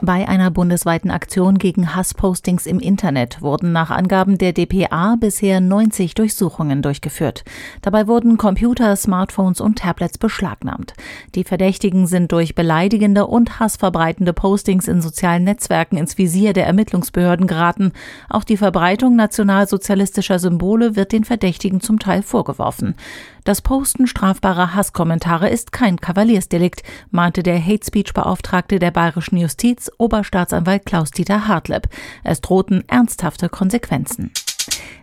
Bei einer bundesweiten Aktion gegen Hasspostings im Internet wurden nach Angaben der DPA bisher 90 Durchsuchungen durchgeführt. Dabei wurden Computer, Smartphones und Tablets beschlagnahmt. Die Verdächtigen sind durch beleidigende und hassverbreitende Postings in sozialen Netzwerken ins Visier der Ermittlungsbehörden geraten. Auch die Verbreitung nationalsozialistischer Symbole wird den Verdächtigen zum Teil vorgeworfen. Das Posten strafbarer Hasskommentare ist kein Kavaliersdelikt, mahnte der Hate Speech Beauftragte der bayerischen Justiz, Oberstaatsanwalt Klaus-Dieter Hartleb. Es drohten ernsthafte Konsequenzen.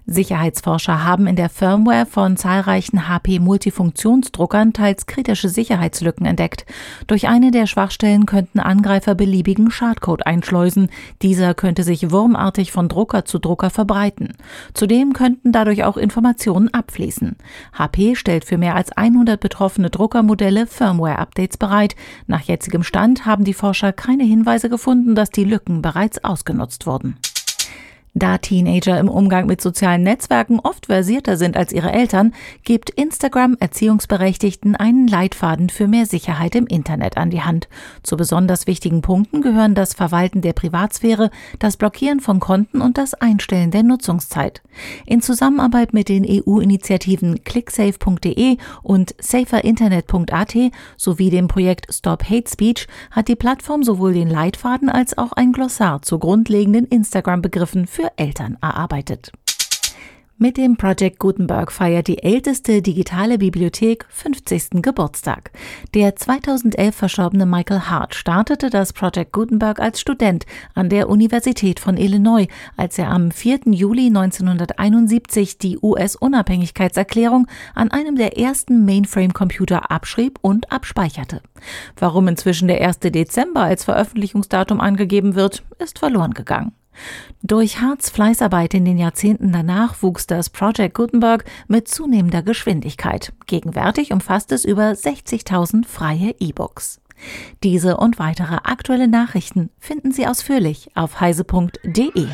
Sicherheitsforscher haben in der Firmware von zahlreichen HP-Multifunktionsdruckern teils kritische Sicherheitslücken entdeckt. Durch eine der Schwachstellen könnten Angreifer beliebigen Schadcode einschleusen. Dieser könnte sich wurmartig von Drucker zu Drucker verbreiten. Zudem könnten dadurch auch Informationen abfließen. HP stellt für mehr als 100 betroffene Druckermodelle Firmware-Updates bereit. Nach jetzigem Stand haben die Forscher keine Hinweise gefunden, dass die Lücken bereits ausgenutzt wurden. Da Teenager im Umgang mit sozialen Netzwerken oft versierter sind als ihre Eltern, gibt Instagram Erziehungsberechtigten einen Leitfaden für mehr Sicherheit im Internet an die Hand. Zu besonders wichtigen Punkten gehören das Verwalten der Privatsphäre, das Blockieren von Konten und das Einstellen der Nutzungszeit. In Zusammenarbeit mit den EU-Initiativen clicksafe.de und saferinternet.at sowie dem Projekt Stop Hate Speech hat die Plattform sowohl den Leitfaden als auch ein Glossar zu grundlegenden Instagram-Begriffen für für Eltern erarbeitet. Mit dem Project Gutenberg feiert die älteste digitale Bibliothek 50. Geburtstag. Der 2011 verstorbene Michael Hart startete das Project Gutenberg als Student an der Universität von Illinois, als er am 4. Juli 1971 die US-Unabhängigkeitserklärung an einem der ersten Mainframe-Computer abschrieb und abspeicherte. Warum inzwischen der 1. Dezember als Veröffentlichungsdatum angegeben wird, ist verloren gegangen. Durch Harts Fleißarbeit in den Jahrzehnten danach wuchs das Project Gutenberg mit zunehmender Geschwindigkeit. Gegenwärtig umfasst es über 60.000 freie E-Books. Diese und weitere aktuelle Nachrichten finden Sie ausführlich auf heise.de.